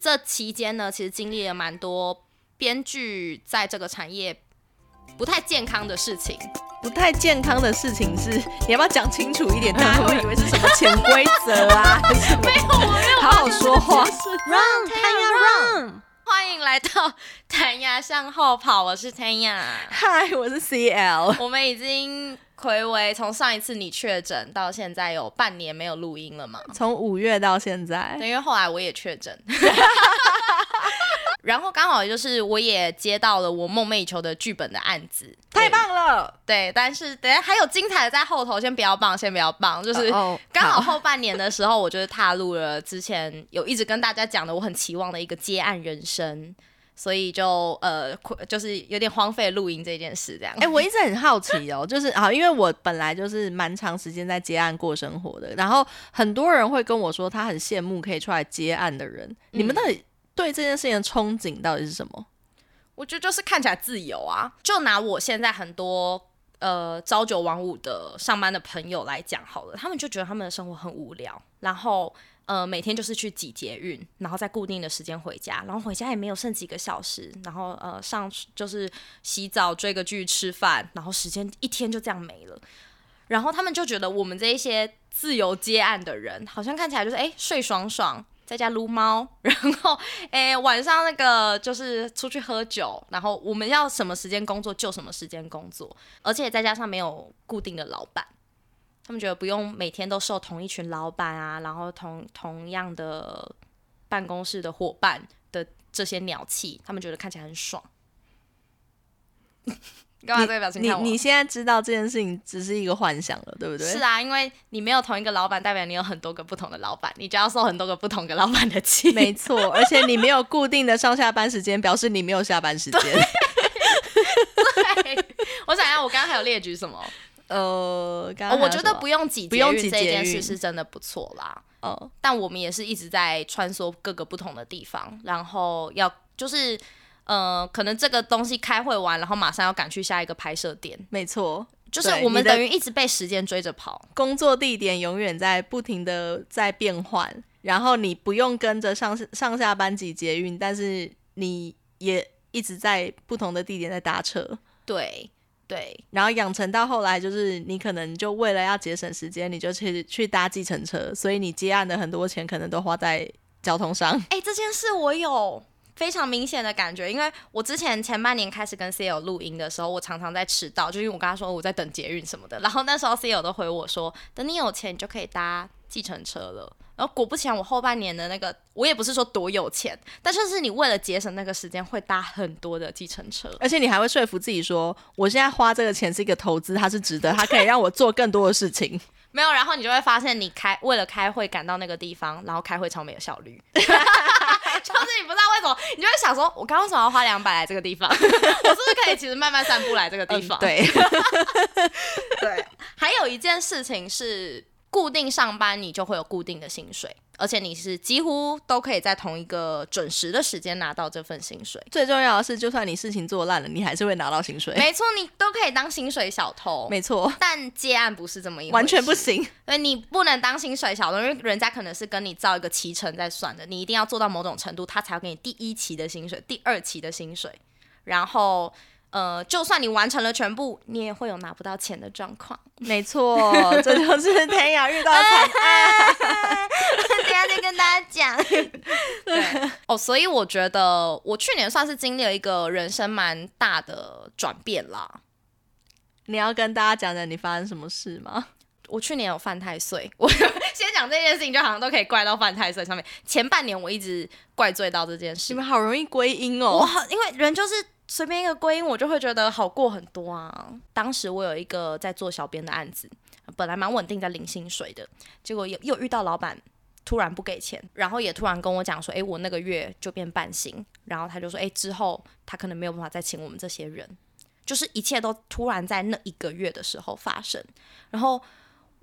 这期间呢，其实经历了蛮多编剧在这个产业不太健康的事情。不太健康的事情是，你要不要讲清楚一点？大家会以为是什么潜规则啊？没有，我没有。好好说话，Run，他要 Run。欢迎来到谭牙向后跑，我是谭雅。嗨，我是 CL。我们已经回违从上一次你确诊到现在有半年没有录音了嘛？从五月到现在，因为后来我也确诊。然后刚好就是我也接到了我梦寐以求的剧本的案子，太棒了。对，但是等下还有精彩的在后头，先不要棒，先不要棒。就是刚好后半年的时候，我就是踏入了之前有一直跟大家讲的我很期望的一个接案人生，所以就呃，就是有点荒废录音这件事这样。哎，我一直很好奇哦，就是啊，因为我本来就是蛮长时间在接案过生活的，然后很多人会跟我说他很羡慕可以出来接案的人，你们到底？对这件事情的憧憬到底是什么？我觉得就是看起来自由啊。就拿我现在很多呃朝九晚五的上班的朋友来讲好了，他们就觉得他们的生活很无聊，然后呃每天就是去挤捷运，然后在固定的时间回家，然后回家也没有剩几个小时，然后呃上就是洗澡、追个剧、吃饭，然后时间一天就这样没了。然后他们就觉得我们这一些自由接案的人，好像看起来就是哎睡爽爽。在家撸猫，然后诶晚上那个就是出去喝酒，然后我们要什么时间工作就什么时间工作，而且再加上没有固定的老板，他们觉得不用每天都受同一群老板啊，然后同同样的办公室的伙伴的这些鸟气，他们觉得看起来很爽。干嘛这个表情？你你现在知道这件事情只是一个幻想了，对不对？是啊，因为你没有同一个老板，代表你有很多个不同的老板，你就要受很多个不同的老板的气。没错，而且你没有固定的上下班时间，表示你没有下班时间。对，我想要，我刚刚还有列举什么？呃，我觉得不用挤，不用挤这件事是真的不错啦。哦，但我们也是一直在穿梭各个不同的地方，然后要就是。呃，可能这个东西开会完，然后马上要赶去下一个拍摄点。没错，就是我们等于一直被时间追着跑，工作地点永远在不停的在变换，然后你不用跟着上上下班挤捷运，但是你也一直在不同的地点在搭车。对对，然后养成到后来，就是你可能就为了要节省时间，你就去去搭计程车，所以你接案的很多钱可能都花在交通上。哎，这件事我有。非常明显的感觉，因为我之前前半年开始跟 C L 录音的时候，我常常在迟到，就因为我跟他说我在等捷运什么的，然后那时候 C L 都回我说，等你有钱，你就可以搭计程车了。然后果不其然，我后半年的那个，我也不是说多有钱，但就是你为了节省那个时间，会搭很多的计程车，而且你还会说服自己说，我现在花这个钱是一个投资，它是值得，它可以让我做更多的事情。没有，然后你就会发现，你开为了开会赶到那个地方，然后开会超没有效率。就是你不知道为什么，你就会想说，我刚刚为什么要花两百来这个地方？我是不是可以其实慢慢散步来这个地方？对，对。还有一件事情是，固定上班你就会有固定的薪水。而且你是几乎都可以在同一个准时的时间拿到这份薪水。最重要的是，就算你事情做烂了，你还是会拿到薪水。没错，你都可以当薪水小偷。没错，但接案不是这么一完全不行。所以你不能当薪水小偷，因为人家可能是跟你造一个提成在算的，你一定要做到某种程度，他才要给你第一期的薪水、第二期的薪水，然后。呃，就算你完成了全部，你也会有拿不到钱的状况。没错，这就是天涯遇到惨案。等下再跟大家讲。对哦，所以我觉得我去年算是经历了一个人生蛮大的转变啦。你要跟大家讲讲你发生什么事吗？我去年有犯太岁，我 先讲这件事情，就好像都可以怪到犯太岁上面。前半年我一直怪罪到这件事。你们好容易归因哦。我，因为人就是。随便一个归因，我就会觉得好过很多啊。当时我有一个在做小编的案子，本来蛮稳定，在领薪水的，结果又又遇到老板突然不给钱，然后也突然跟我讲说，诶，我那个月就变半薪，然后他就说，诶，之后他可能没有办法再请我们这些人，就是一切都突然在那一个月的时候发生，然后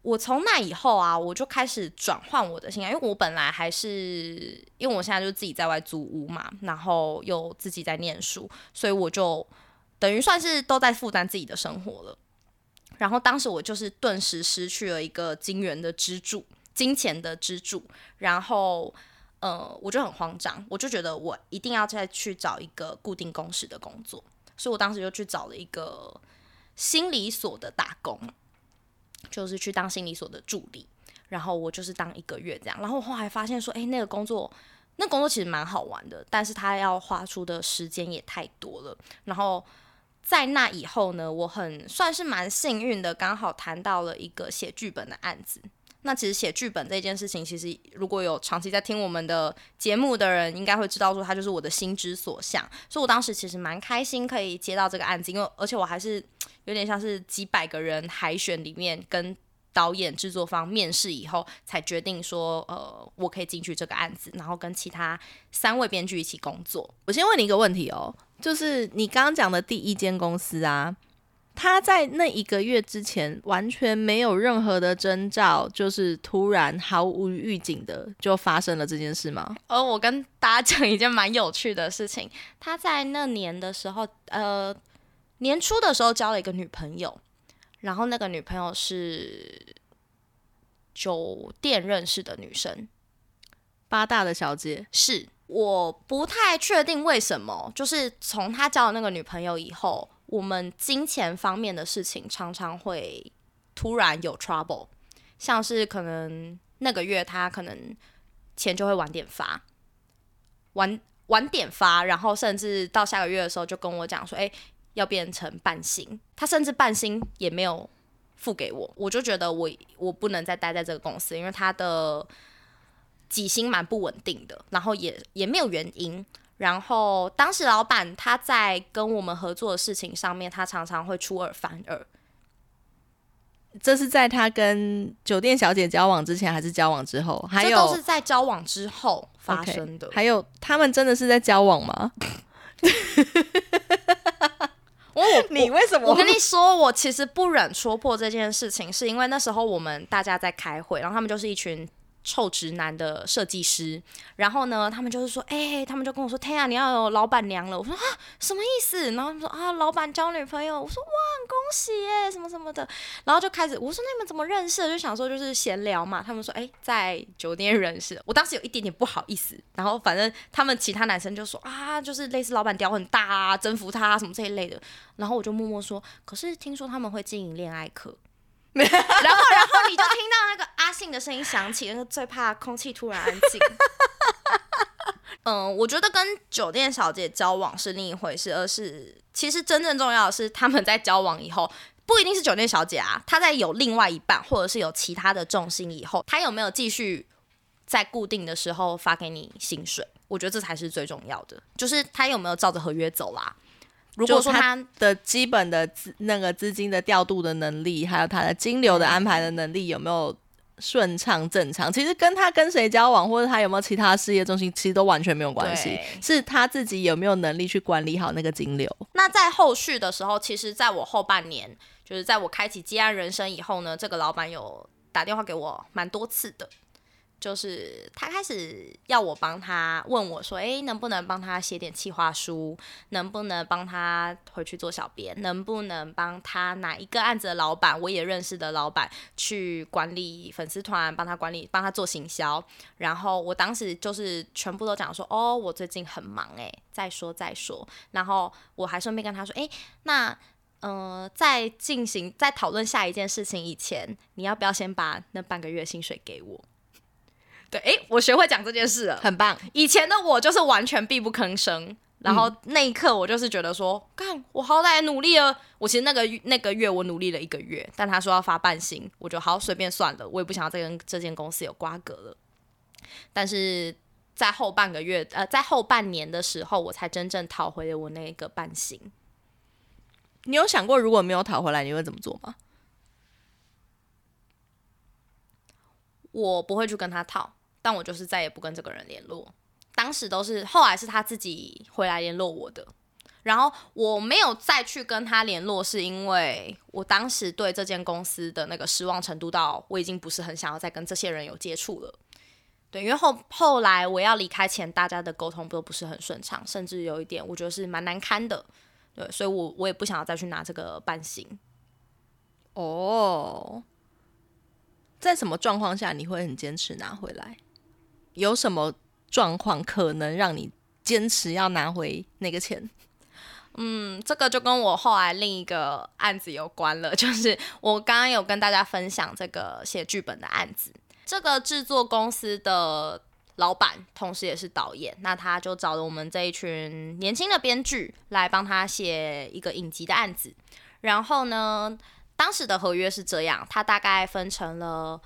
我从那以后啊，我就开始转换我的心态，因为我本来还是因为我现在就自己在外租屋嘛，然后又自己在念书，所以我就等于算是都在负担自己的生活了。然后当时我就是顿时失去了一个金元的支柱，金钱的支柱。然后呃，我就很慌张，我就觉得我一定要再去找一个固定工时的工作，所以我当时就去找了一个心理所的打工，就是去当心理所的助理，然后我就是当一个月这样，然后我后来发现说，哎、那个工作。那工作其实蛮好玩的，但是他要花出的时间也太多了。然后在那以后呢，我很算是蛮幸运的，刚好谈到了一个写剧本的案子。那其实写剧本这件事情，其实如果有长期在听我们的节目的人，应该会知道说，它就是我的心之所向。所以我当时其实蛮开心可以接到这个案子，因为而且我还是有点像是几百个人海选里面跟导演、制作方面试以后，才决定说，呃，我可以进去这个案子，然后跟其他三位编剧一起工作。我先问你一个问题哦，就是你刚刚讲的第一间公司啊，他在那一个月之前完全没有任何的征兆，就是突然毫无预警的就发生了这件事吗？而我跟大家讲一件蛮有趣的事情，他在那年的时候，呃，年初的时候交了一个女朋友，然后那个女朋友是酒店认识的女生，八大的小姐，是我不太确定为什么，就是从他交了那个女朋友以后，我们金钱方面的事情常常会突然有 trouble，像是可能那个月他可能钱就会晚点发，晚晚点发，然后甚至到下个月的时候就跟我讲说，哎、要变成半薪，他甚至半薪也没有付给我，我就觉得我我不能再待在这个公司，因为他的底薪蛮不稳定的，然后也也没有原因。然后当时老板他在跟我们合作的事情上面，他常常会出尔反尔。这是在他跟酒店小姐交往之前，还是交往之后？还有都是在交往之后发生的。还有他们真的是在交往吗？我我 你为什么？我跟你说，我其实不忍戳破这件事情，是因为那时候我们大家在开会，然后他们就是一群臭直男的设计师，然后呢，他们就是说，哎、他们就跟我说，天啊，你要有老板娘了。我说啊，什么意思？然后他们说啊，老板交女朋友。我说哇，恭喜耶，什么什么的。然后就开始，我说那你们怎么认识的？就想说就是闲聊嘛。他们说，哎、在酒店认识。我当时有一点点不好意思，然后反正他们其他男生就说啊，就是类似老板屌很大啊，征服他、什么这一类的。然后我就默默说，可是听说他们会经营恋爱课。然后，然后你就听到那个阿信的声音响起，那个最怕空气突然安静。嗯，我觉得跟酒店小姐交往是另一回事，而是其实真正重要的是他们在交往以后，不一定是酒店小姐啊，她在有另外一半或者是有其他的重心以后，她有没有继续在固定的时候发给你薪水？我觉得这才是最重要的，就是她有没有照着合约走啦。如果说他的基本的资那个资金的调度的能力，还有他的金流的安排的能力有没有顺畅正常？其实跟他跟谁交往，或者他有没有其他事业中心，其实都完全没有关系，是他自己有没有能力去管理好那个金流。那在后续的时候，其实在我后半年，就是在我开启接案人生以后呢，这个老板有打电话给我蛮多次的，就是他开始要我帮他问我说，诶，能不能帮他写点企划书？能不能帮他回去做小编？能不能帮他哪一个案子的老板，我也认识的老板去管理粉丝团，帮他管理，帮他做行销？然后我当时就是全部都讲说，哦，我最近很忙诶，再说再说。然后我还顺便跟他说，诶，那呃，在进行在讨论下一件事情以前，你要不要先把那半个月薪水给我？对，诶，我学会讲这件事了。很棒，以前的我就是完全闭不吭声，然后那一刻我就是觉得说，干，我好歹努力了。我其实那个那个月我努力了一个月，但他说要发半薪，我就好随便算了，我也不想要再跟这间公司有瓜葛了。但是在后半个月，呃，在后半年的时候，我才真正讨回了我那个半薪。你有想过如果没有讨回来，你会怎么做吗？我不会去跟他套，但我就是再也不跟这个人联络。当时都是后来是他自己回来联络我的，然后我没有再去跟他联络，是因为我当时对这间公司的那个失望程度到我已经不是很想要再跟这些人有接触了。对，因为后后来我要离开前，大家的沟通都不是很顺畅，甚至有一点我觉得是蛮难堪的。对，所以我我也不想要再去拿这个半薪。哦，在什么状况下你会很坚持拿回来？有什么状况可能让你坚持要拿回那个钱？嗯，这个就跟我后来另一个案子有关了，就是我刚刚有跟大家分享这个写剧本的案子，这个制作公司的老板同时也是导演，那他就找了我们这一群年轻的编剧来帮他写一个影集的案子，然后呢，当时的合约是这样，它大概分成了。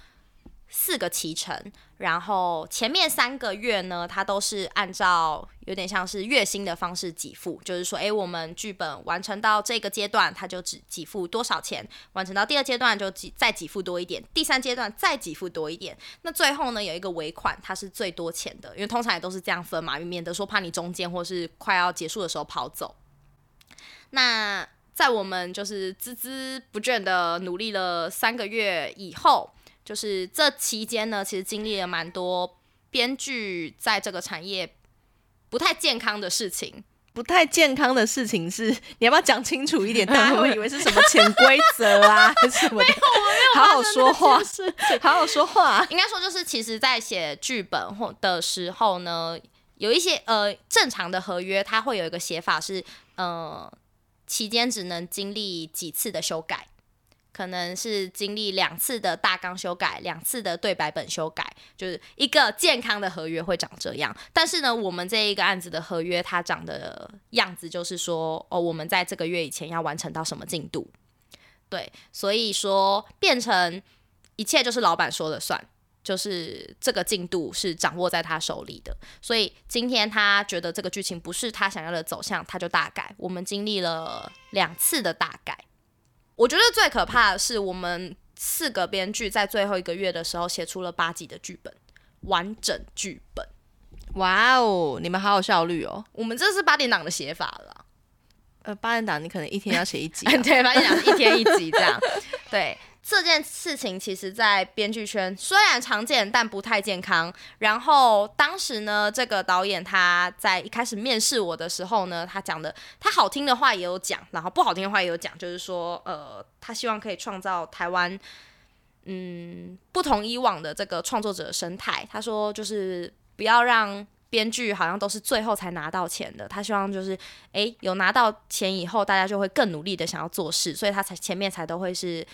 四个期程，然后前面三个月呢，它都是按照有点像是月薪的方式给付，就是说，诶，我们剧本完成到这个阶段，它就只给付多少钱；完成到第二阶段就给再给付多一点，第三阶段再给付多一点。那最后呢，有一个尾款，它是最多钱的，因为通常也都是这样分嘛，免得说怕你中间或是快要结束的时候跑走。那在我们就是孜孜不倦的努力了三个月以后。就是这期间呢，其实经历了蛮多编剧在这个产业不太健康的事情。不太健康的事情是，你要不要讲清楚一点？大家会以为是什么潜规则啊，什么？没有，没有，好好说话，好好说话。应该说，就是其实，在写剧本或的时候呢，有一些呃正常的合约，它会有一个写法是，呃，期间只能经历几次的修改。可能是经历两次的大纲修改，两次的对白本修改，就是一个健康的合约会长这样。但是呢，我们这一个案子的合约，它长的样子就是说，哦，我们在这个月以前要完成到什么进度。对，所以说变成一切就是老板说了算，就是这个进度是掌握在他手里的。所以今天他觉得这个剧情不是他想要的走向，他就大改。我们经历了两次的大改。我觉得最可怕的是，我们四个编剧在最后一个月的时候写出了八集的剧本，完整剧本。哇哦，你们好有效率哦！我们这是八点档的写法了。呃，八点档你可能一天要写一集，对，八点档一天一集这样，对。这件事情其实，在编剧圈虽然常见，但不太健康。然后当时呢，这个导演他在一开始面试我的时候呢，他讲的他好听的话也有讲，然后不好听的话也有讲，就是说，呃，他希望可以创造台湾，嗯，不同以往的这个创作者生态。他说，就是不要让编剧好像都是最后才拿到钱的。他希望就是，诶，有拿到钱以后，大家就会更努力的想要做事，所以他才前面才都会是。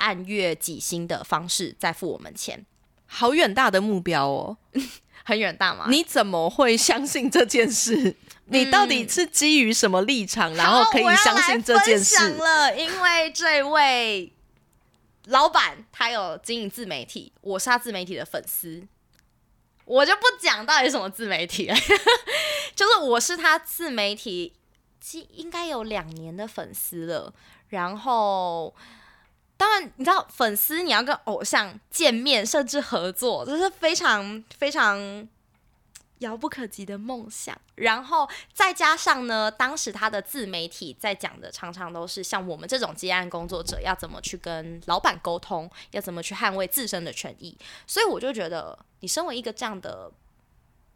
按月几薪的方式再付我们钱，好远大的目标哦，很远大吗？你怎么会相信这件事？你到底是基于什么立场，然后可以相信这件事了？因为这位老板他有经营自媒体，我是他自媒体的粉丝，我就不讲到底什么自媒体了，就是我是他自媒体，应该有两年的粉丝了，然后。当然，你知道粉丝你要跟偶像见面，甚至合作，这是非常非常遥不可及的梦想。然后再加上呢，当时他的自媒体在讲的，常常都是像我们这种接案工作者要怎么去跟老板沟通，要怎么去捍卫自身的权益。所以我就觉得，你身为一个这样的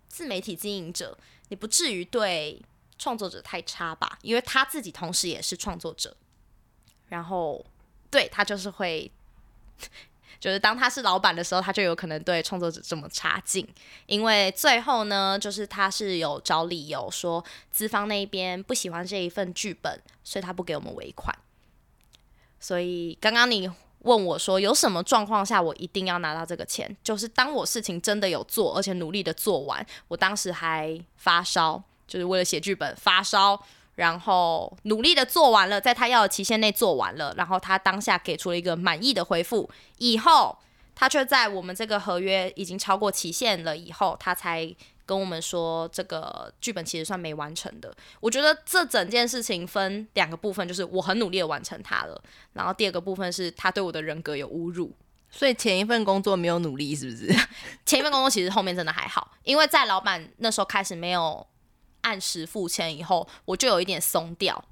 自媒体经营者，你不至于对创作者太差吧？因为他自己同时也是创作者，然后。对他就是会，就是当他是老板的时候，他就有可能对创作者这么差劲。因为最后呢，就是他是有找理由说资方那边不喜欢这一份剧本，所以他不给我们尾款。所以刚刚你问我说有什么状况下我一定要拿到这个钱，就是当我事情真的有做，而且努力的做完，我当时还发烧，就是为了写剧本发烧。然后努力的做完了，在他要的期限内做完了，然后他当下给出了一个满意的回复，以后他却在我们这个合约已经超过期限了以后，他才跟我们说这个剧本其实算没完成的。我觉得这整件事情分两个部分，就是我很努力的完成它了，然后第二个部分是他对我的人格有侮辱，所以前一份工作没有努力，是不是？前一份工作其实后面真的还好，因为在老板那时候开始没有。按时付钱以后，我就有一点松掉，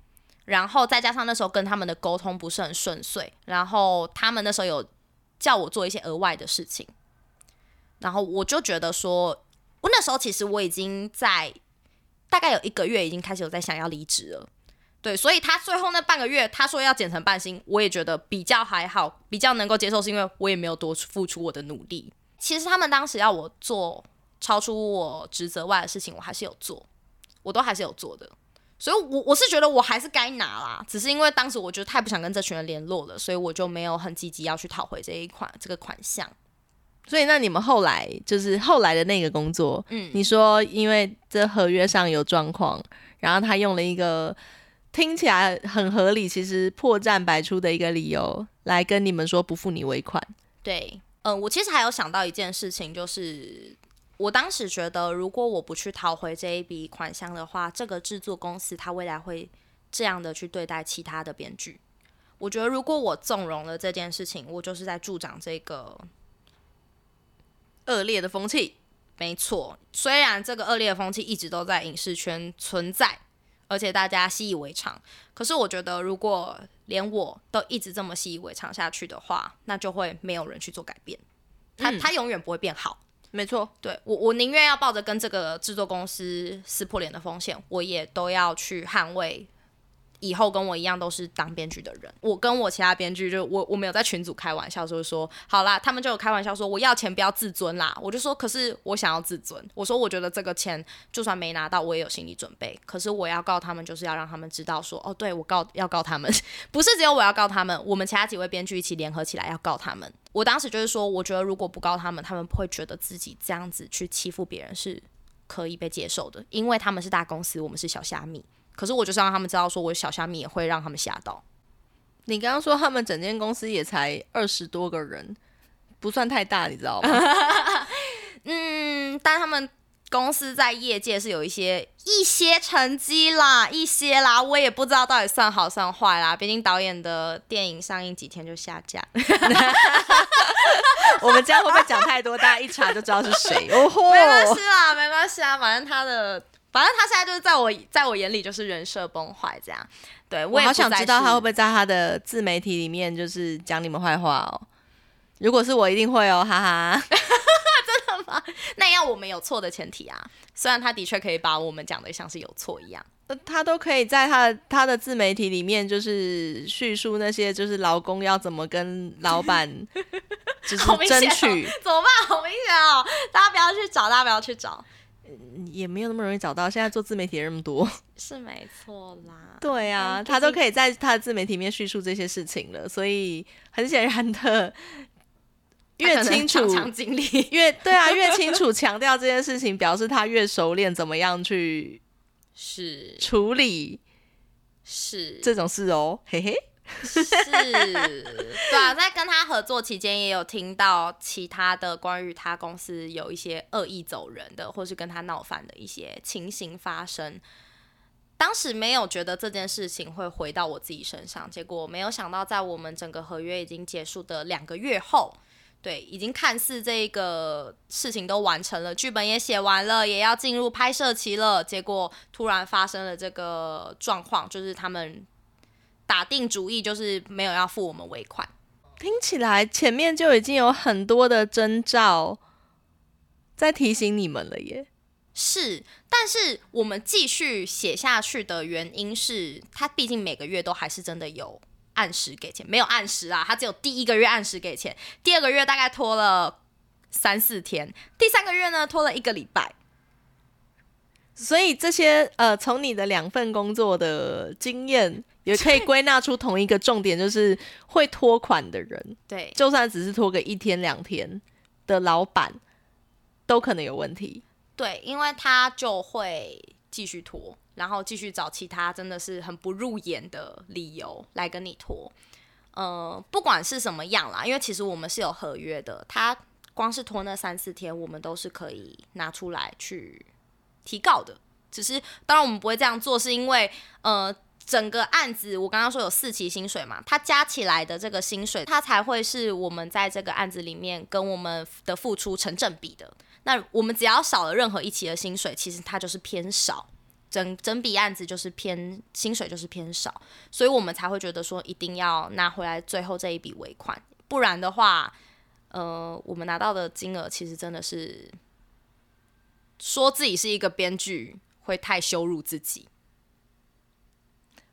然后再加上那时候跟他们的沟通不是很顺遂，然后他们那时候有叫我做一些额外的事情，然后我就觉得说，我那时候其实我已经在大概有一个月已经开始有在想要离职了，对，所以他最后那半个月他说要减成半薪，我也觉得比较还好，比较能够接受，是因为我也没有多付出我的努力。其实他们当时要我做。超出我职责外的事情，我还是有做，我都还是有做的。所以，我我是觉得我还是该拿啦，只是因为当时我就太不想跟这群人联络了，所以我就没有很积极要去讨回这一款这个款项。所以，那你们后来就是后来的那个工作，嗯，你说因为这合约上有状况，然后他用了一个听起来很合理，其实破绽百出的一个理由来跟你们说不付你尾款。对，嗯，我其实还有想到一件事情，就是我当时觉得，如果我不去讨回这一笔款项的话，这个制作公司它未来会这样的去对待其他的编剧。我觉得，如果我纵容了这件事情，我就是在助长这个恶劣的风气。没错，虽然这个恶劣的风气一直都在影视圈存在，而且大家习以为常，可是我觉得，如果连我都一直这么习以为常下去的话，那就会没有人去做改变，它嗯它永远不会变好。没错，对我，我宁愿要抱着跟这个制作公司撕破脸的风险，我也都要去捍卫以后跟我一样都是当编剧的人。我跟我其他编剧就我我没有在群组开玩笑，就是说好啦，他们就有开玩笑说我要钱不要自尊啦。我就说可是我想要自尊，我说我觉得这个钱就算没拿到，我也有心理准备。可是我要告他们，就是要让他们知道说哦，对我告要告他们，不是只有我要告他们，我们其他几位编剧一起联合起来要告他们。我当时就是说，我觉得如果不告他们，他们会觉得自己这样子去欺负别人是可以被接受的，因为他们是大公司，我们是小虾米。可是我就是让他们知道，说我小虾米也会让他们吓到。你刚刚说他们整间公司也才二十多个人，不算太大，你知道吗？嗯，但他们公司在业界是有一些一些成绩啦，一些啦，我也不知道到底算好算坏啦。毕竟导演的电影上映几天就下架，我们这样会不会讲太多？大家一查就知道是谁？哦吼，没关系啦，没关系啊，反正他的。反正他现在就是在我在我眼里就是人设崩坏这样，对我好想知道他会不会在他的自媒体里面就是讲你们坏话哦。如果是我，一定会哦，哈哈。真的吗那要我们有错的前提啊。虽然他的确可以把我们讲的像是有错一样，呃他都可以在他的他的自媒体里面，就是叙述那些就是劳工要怎么跟老板 就是争取，怎么办？好明显哦，大家不要去找，大家不要去找，也没有那么容易找到。现在做自媒体的人那么多，是没错啦。对啊，嗯他都可以在他的自媒体里面叙述这些事情了，所以很显然的，越清楚经历，越对啊，越清楚强调这件事情，表示他越熟练怎么样去是处理是这种事哦，嘿嘿。是，对啊，在跟他合作期间，也有听到其他的关于他公司有一些恶意走人的，或是跟他闹翻的一些情形发生。当时没有觉得这件事情会回到我自己身上，结果没有想到，在我们整个合约已经结束的两个月后，对，已经看似这个事情都完成了，剧本也写完了，也要进入拍摄期了，结果突然发生了这个状况，就是他们打定主意，就是没有要付我们尾款。听起来前面就已经有很多的征兆在提醒你们了耶。是，但是我们继续写下去的原因是，他毕竟每个月都还是真的有按时给钱，没有按时啊，他只有第一个月按时给钱，第二个月大概拖了三四天，第三个月呢拖了一个礼拜。所以这些呃，从你的两份工作的经验，也可以归纳出同一个重点，就是会拖款的人，对，就算只是拖个一天两天的老板，都可能有问题。对，因为他就会继续拖，然后继续找其他真的是很不入眼的理由来跟你拖。呃，不管是什么样啦，因为其实我们是有合约的，他光是拖那三四天，我们都是可以拿出来去提告的。只是当然我们不会这样做，是因为呃。整个案子，我刚刚说有四期薪水嘛，它加起来的这个薪水，它才会是我们在这个案子里面跟我们的付出成正比的。那我们只要少了任何一期的薪水，其实它就是偏少，整整笔案子就是偏薪水就是偏少，所以我们才会觉得说一定要拿回来最后这一笔尾款，不然的话，呃，我们拿到的金额其实真的是说自己是一个编剧会太羞辱自己。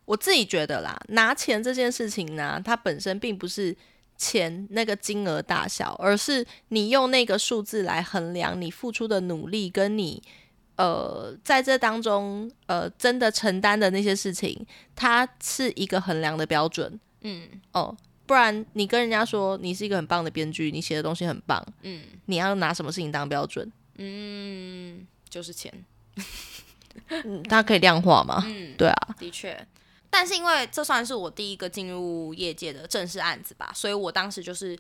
我自己觉得啦，拿钱这件事情呢，它本身并不是钱那个金额大小，而是你用那个数字来衡量你付出的努力，跟你呃在这当中呃真的承担的那些事情，它是一个衡量的标准。嗯哦，不然你跟人家说你是一个很棒的编剧，你写的东西很棒，嗯你要拿什么事情当标准？嗯，就是钱。嗯，它可以量化吗？嗯，对啊，的确。但是因为这算是我第一个进入业界的正式案子吧，所以我当时就是，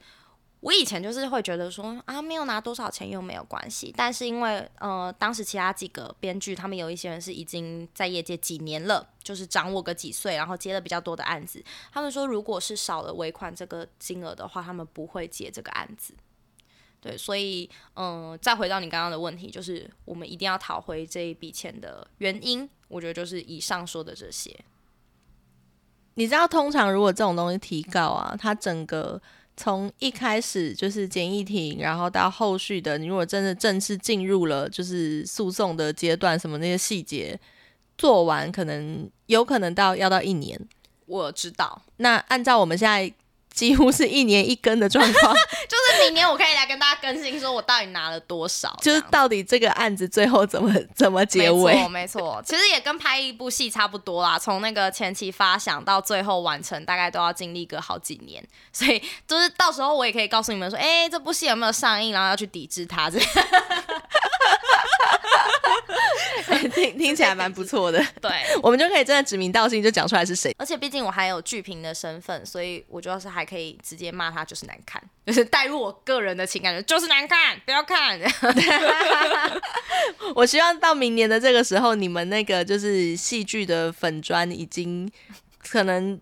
我以前就是会觉得说啊，没有拿多少钱又没有关系。但是因为呃，当时其他几个编剧，他们有一些人是已经在业界几年了，就是长我个几岁，然后接了比较多的案子。他们说，如果是少了尾款这个金额的话，他们不会接这个案子。对，所以嗯、再回到你刚刚的问题，就是我们一定要讨回这一笔钱的原因，我觉得就是以上说的这些。你知道，通常如果这种东西提告啊，它整个从一开始就是简易庭，然后到后续的，你如果真的正式进入了就是诉讼的阶段，什么那些细节做完，可能有可能到要到一年。我知道，那按照我们现在几乎是一年一更的状况，就是明年我可以来跟大家更新，说我到底拿了多少，就是到底这个案子最后怎么 怎么结没尾错，？没错，其实也跟拍一部戏差不多啦。从那个前期发想到最后完成，大概都要经历个好几年，所以就是到时候我也可以告诉你们说，哎、这部戏有没有上映，然后要去抵制它，这样 听听起来蛮不错的，对。我们就可以真的指名道姓就讲出来是谁。而且毕竟我还有剧评的身份，所以我主要是还可以直接骂他就是难看，就是带入我个人的情感，就是难看，不要看。我希望到明年的这个时候，你们那个就是戏剧的粉砖已经可能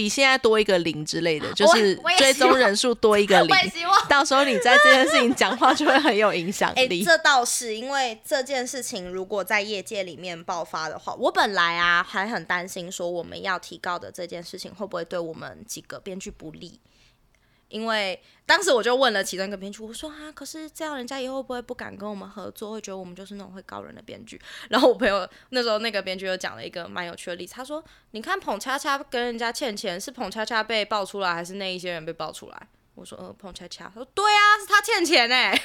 比现在多一个零之类的，就是追踪人数多一个零 我。也希望。到时候你在这件事情讲话就会很有影响 哎、力。这倒是因为这件事情如果在业界里面爆发的话，我本来啊还很担心说我们要提高的这件事情会不会对我们几个编剧不利。因为当时我就问了其中一个编剧，我说啊，可是这样人家以后会不会不敢跟我们合作，会觉得我们就是那种会告人的编剧？然后我朋友那时候那个编剧又讲了一个蛮有趣的例子，他说：“你看捧恰恰跟人家欠钱，是捧恰恰被爆出来，还是那一些人被爆出来？”我说：“呃，彭恰恰。”他说：“对啊，是他欠钱哎。”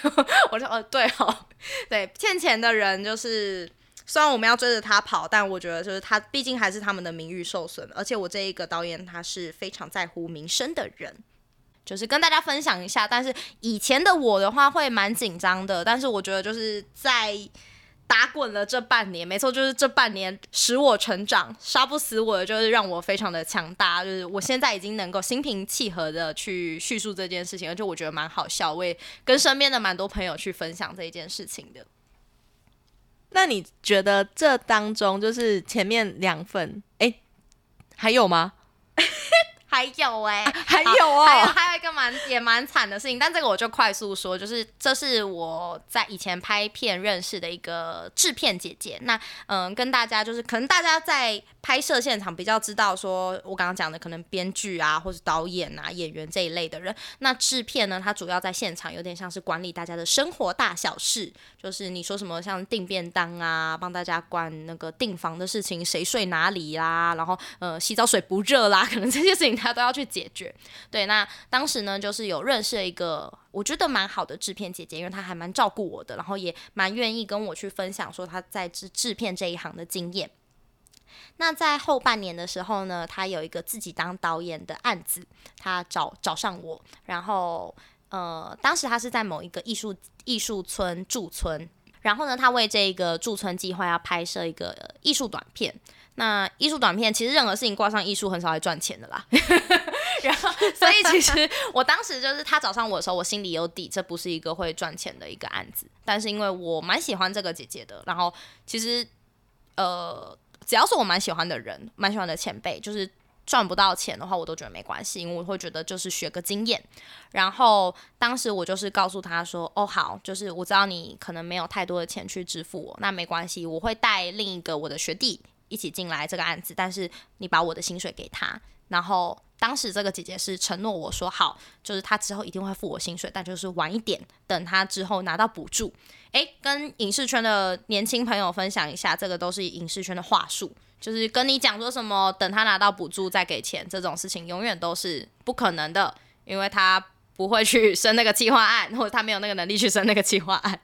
我说：“呃，对哦，对，欠钱的人就是。”虽然我们要追着他跑，但我觉得就是他，毕竟还是他们的名誉受损。而且我这一个导演他是非常在乎名声的人，就是跟大家分享一下。但是以前的我的话会蛮紧张的，但是我觉得就是在打滚了这半年，没错，就是这半年使我成长，杀不死我的就是让我非常的强大。就是我现在已经能够心平气和的去叙述这件事情，而且我觉得蛮好笑，我也跟身边的蛮多朋友去分享这一件事情的。那你觉得这当中就是前面两份，哎、还有吗？还有哎、还有还有哦，还有蛮也蛮惨的事情，但这个我就快速说，就是这是我在以前拍片认识的一个制片姐姐。那嗯，跟大家就是可能大家在拍摄现场比较知道，说我刚刚讲的可能编剧啊，或是导演啊、演员这一类的人。那制片呢，它主要在现场有点像是管理大家的生活大小事，就是你说什么像订便当啊，帮大家管那个订房的事情，谁睡哪里啦，然后呃洗澡水不热啦，可能这些事情他都要去解决。对，那当时呢，就是有认识了一个我觉得蛮好的制片姐姐，因为她还蛮照顾我的，然后也蛮愿意跟我去分享说她在制制片这一行的经验。那在后半年的时候呢，她有一个自己当导演的案子，她找找上我，然后呃，当时她是在某一个艺术艺术村驻村，然后呢，她为这个驻村计划要拍摄一个艺术短片。那艺术短片其实任何事情挂上艺术很少会赚钱的啦，然后所以其实我当时就是他找上我的时候，我心里有底，这不是一个会赚钱的一个案子。但是因为我蛮喜欢这个姐姐的，然后其实呃，只要是我蛮喜欢的人，蛮喜欢的前辈，就是赚不到钱的话，我都觉得没关系，因为我会觉得就是学个经验。然后当时我就是告诉他说：“哦，好，就是我知道你可能没有太多的钱去支付我，那没关系，我会带另一个我的学弟一起进来这个案子，但是你把我的薪水给他。”然后当时这个姐姐是承诺我说好，就是她之后一定会付我薪水，但就是晚一点，等她之后拿到补助。诶，跟影视圈的年轻朋友分享一下，这个都是影视圈的话术，就是跟你讲说什么等他拿到补助再给钱这种事情，永远都是不可能的。因为他不会去生那个计划案，或者他没有那个能力去生那个计划案。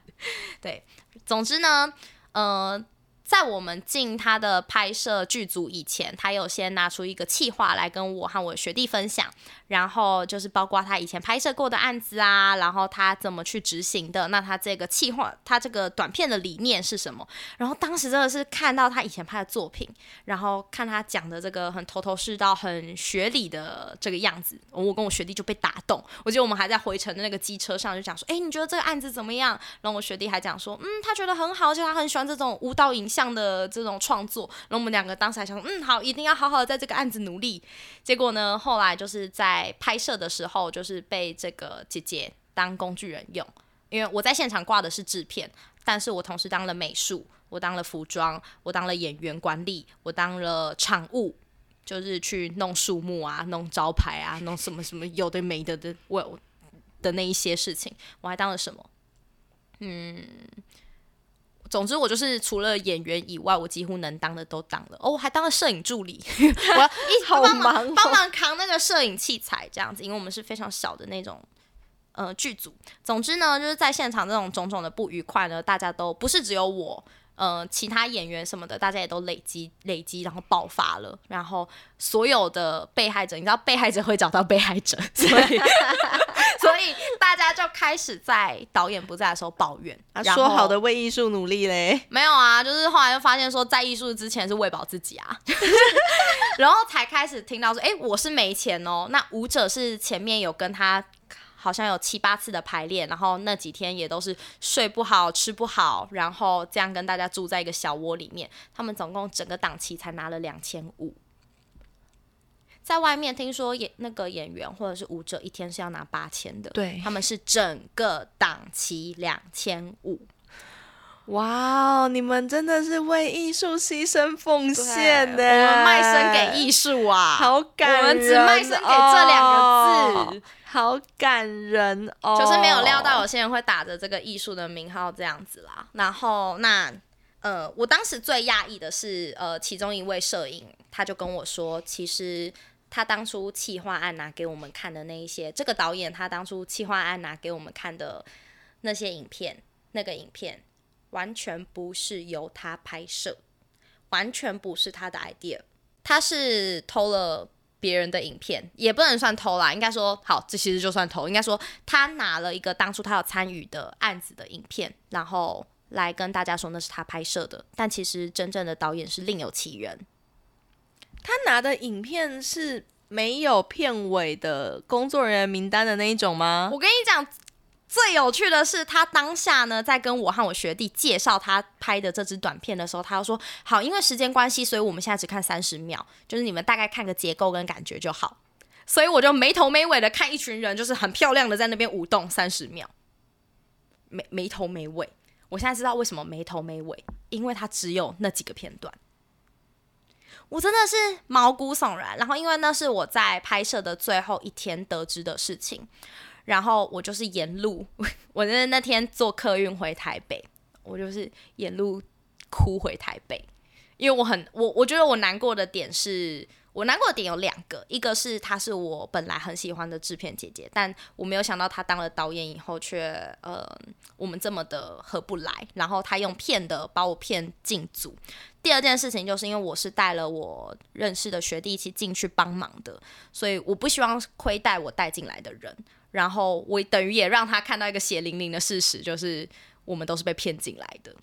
对，总之呢，呃。在我们进他的拍摄剧组以前，他有先拿出一个企划来跟我和我学弟分享，然后就是包括他以前拍摄过的案子啊，然后他怎么去执行的，那他这个企划，他这个短片的理念是什么？然后当时真的是看到他以前拍的作品，然后看他讲的这个很头头是道、很学理的这个样子，我跟我学弟就被打动。我记得我们还在回程的那个机车上就讲说，哎，你觉得这个案子怎么样？然后我学弟还讲说，嗯，他觉得很好，而且他很喜欢这种舞蹈影像。的这种创作，然后我们两个当时还想说，嗯，好，一定要好好的在这个案子努力。结果呢，后来就是在拍摄的时候，就是被这个姐姐当工具人用，因为我在现场挂的是制片，但是我同时当了美术，我当了服装，我当了演员管理，我当了场务，就是去弄树木啊，弄招牌啊，弄什么什么有的没的的，我的那一些事情，我还当了什么？嗯。总之，我就是除了演员以外，我几乎能当的都当了。哦，我还当了摄影助理，我一帮忙帮忙扛那个摄影器材这样子，因为我们是非常小的那种呃剧组。总之呢，就是在现场这种种种的不愉快呢，大家都不是只有我。呃，其他演员什么的，大家也都累积累积，然后爆发了。然后所有的被害者，你知道，被害者会找到被害者，所以所以大家就开始在导演不在的时候抱怨。说好的为艺术努力嘞？没有啊，就是后来就发现说，在艺术之前是喂饱自己啊，然后才开始听到说，哎，我是没钱哦。那舞者是前面有跟他。好像有七八次的排练，然后那几天也都是睡不好、吃不好，然后这样跟大家住在一个小窝里面。他们总共整个档期才拿了两千五，在外面听说演那个演员或者是舞者一天是要拿八千的，对，他们是整个档期两千五。哇哦，你们真的是为艺术牺牲奉献呢！我们卖身给艺术啊，好感人！我们只卖身给这两个字。好感人哦！就是没有料到有些人会打着这个艺术的名号这样子啦。然后那呃，我当时最讶异的是，呃，其中一位摄影他就跟我说，其实他当初企划案拿给我们看的那一些，这个导演他当初企划案拿给我们看的那些影片，那个影片完全不是由他拍摄，完全不是他的 idea，他是偷了。别人的影片也不能算偷啦，应该说好，这其实就算偷。应该说他拿了一个当初他有参与的案子的影片，然后来跟大家说那是他拍摄的，但其实真正的导演是另有其人。他拿的影片是没有片尾的工作人员名单的那一种吗？我跟你讲。最有趣的是，他当下呢，在跟我和我学弟介绍他拍的这支短片的时候，他又说：“好，因为时间关系，所以我们现在只看三十秒，就是你们大概看个结构跟感觉就好。”所以我就没头没尾的看一群人，就是很漂亮的在那边舞动三十秒，没没头没尾。我现在知道为什么没头没尾，因为他只有那几个片段，我真的是毛骨悚然。然后，因为那是我在拍摄的最后一天得知的事情。然后我就是沿路，我那那天坐客运回台北，我就是沿路哭回台北，因为我很我我觉得我难过的点是，我难过的点有两个，一个是她是我本来很喜欢的制片姐姐，但我没有想到她当了导演以后却呃我们这么的合不来，然后她用骗的把我骗进组。第二件事情就是因为我是带了我认识的学弟一起进去帮忙的，所以我不希望亏待我带进来的人。然后我等于也让他看到一个血淋淋的事实，就是我们都是被骗进来的。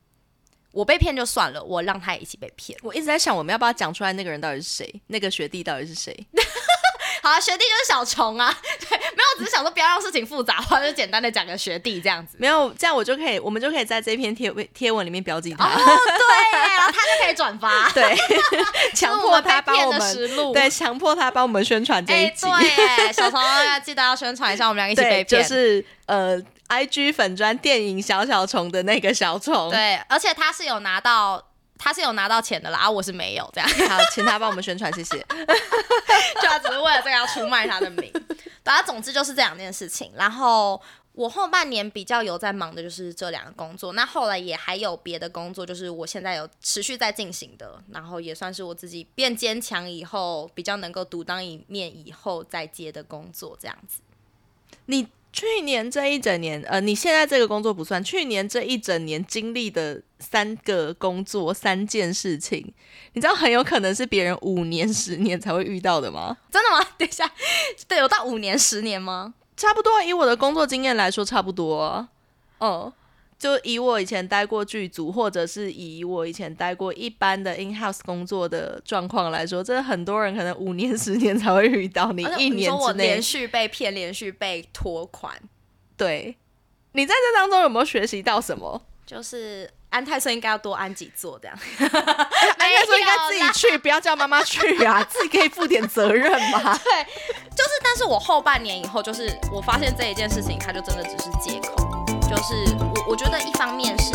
我被骗就算了，我让他也一起被骗。我一直在想，我们要不要讲出来那个人到底是谁？那个学弟到底是谁？好啊，学弟就是小虫啊。对，没有，只是想说不要让事情复杂化，就简单的讲个学弟这样子。没有，这样我就可以，我们就可以在这篇贴贴文里面标记他。哦，对，然后他就可以转发。对，强迫他帮我们。对，强迫他帮我们宣传这一集。对，小虫要记得要宣传一下，我们俩一起被骗。就是呃，I G 粉砖电影小小虫的那个小虫。对，而且他是有拿到。他是有拿到钱的啦，啊我是没有这样。好，请他帮我们宣传，谢谢。就他只是为了这个要出卖他的名。反正总之就是这两件事情。然后我后半年比较有在忙的就是这两个工作，那后来也还有别的工作，就是我现在有持续在进行的，然后也算是我自己变坚强以后比较能够独当一面以后再接的工作这样子。你去年这一整年，呃，你现在这个工作不算，去年这一整年经历的三个工作、三件事情，你知道很有可能是别人五年、十年才会遇到的吗？真的吗？等一下，对，有到五年、十年吗？差不多，以我的工作经验来说，差不多。哦，就以我以前待过剧组，或者是以我以前待过一般的 in house 工作的状况来说，这很多人可能五年、十年才会遇到你一年之内连。续被骗，连续被拖款，对，你在这当中有没有学习到什么？就是安泰森应该要多安几座这样。安泰说应该 自己去，不要叫妈妈去啊，自己可以负点责任嘛。对，就是，但是我后半年以后，就是我发现这一件事情，它就真的只是借口。就是我，我觉得一方面是